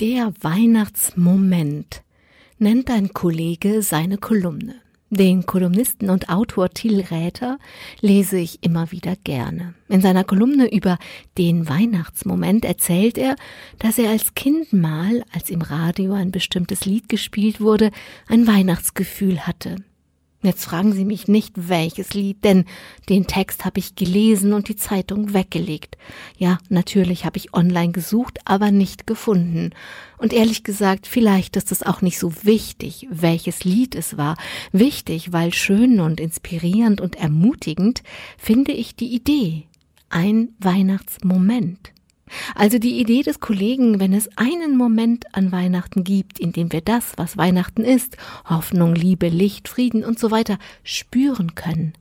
Der Weihnachtsmoment nennt ein Kollege seine Kolumne. Den Kolumnisten und Autor Till Räther lese ich immer wieder gerne. In seiner Kolumne über den Weihnachtsmoment erzählt er, dass er als Kind mal, als im Radio ein bestimmtes Lied gespielt wurde, ein Weihnachtsgefühl hatte. Jetzt fragen Sie mich nicht, welches Lied, denn den Text habe ich gelesen und die Zeitung weggelegt. Ja, natürlich habe ich online gesucht, aber nicht gefunden. Und ehrlich gesagt, vielleicht ist es auch nicht so wichtig, welches Lied es war. Wichtig, weil schön und inspirierend und ermutigend finde ich die Idee. Ein Weihnachtsmoment. Also die Idee des Kollegen, wenn es einen Moment an Weihnachten gibt, in dem wir das, was Weihnachten ist, Hoffnung, Liebe, Licht, Frieden und so weiter, spüren können,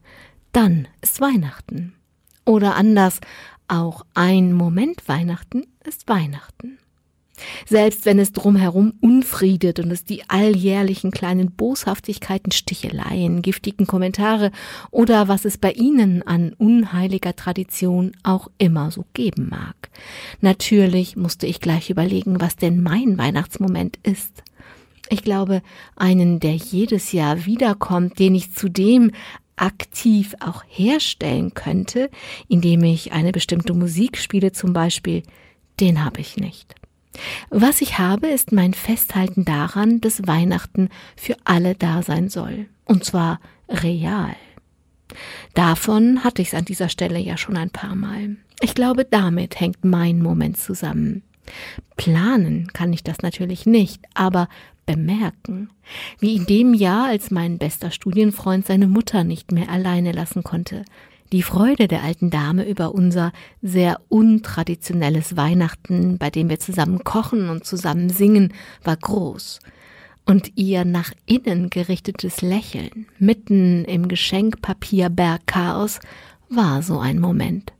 dann ist Weihnachten. Oder anders, auch ein Moment Weihnachten ist Weihnachten. Selbst wenn es drumherum unfriedet und es die alljährlichen kleinen Boshaftigkeiten, Sticheleien, giftigen Kommentare oder was es bei Ihnen an unheiliger Tradition auch immer so geben mag. Natürlich musste ich gleich überlegen, was denn mein Weihnachtsmoment ist. Ich glaube, einen, der jedes Jahr wiederkommt, den ich zudem aktiv auch herstellen könnte, indem ich eine bestimmte Musik spiele zum Beispiel, den habe ich nicht. Was ich habe, ist mein Festhalten daran, dass Weihnachten für alle da sein soll. Und zwar real. Davon hatte ich es an dieser Stelle ja schon ein paar Mal. Ich glaube, damit hängt mein Moment zusammen. Planen kann ich das natürlich nicht, aber bemerken, wie in dem Jahr, als mein bester Studienfreund seine Mutter nicht mehr alleine lassen konnte, die Freude der alten Dame über unser sehr untraditionelles Weihnachten, bei dem wir zusammen kochen und zusammen singen, war groß. Und ihr nach innen gerichtetes Lächeln mitten im Geschenkpapierberg Chaos war so ein Moment.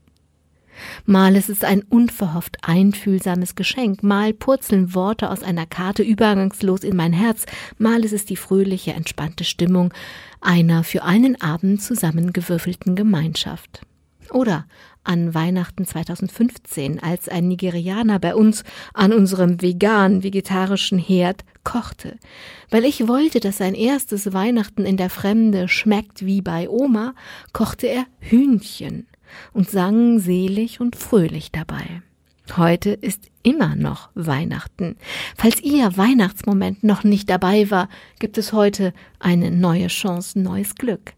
Mal ist es ein unverhofft einfühlsames Geschenk, mal purzeln Worte aus einer Karte übergangslos in mein Herz, mal ist es die fröhliche, entspannte Stimmung einer für einen Abend zusammengewürfelten Gemeinschaft. Oder an Weihnachten 2015, als ein Nigerianer bei uns an unserem vegan-vegetarischen Herd kochte. Weil ich wollte, dass sein erstes Weihnachten in der Fremde schmeckt wie bei Oma, kochte er Hühnchen und sang selig und fröhlich dabei. Heute ist immer noch Weihnachten. Falls Ihr Weihnachtsmoment noch nicht dabei war, gibt es heute eine neue Chance, neues Glück.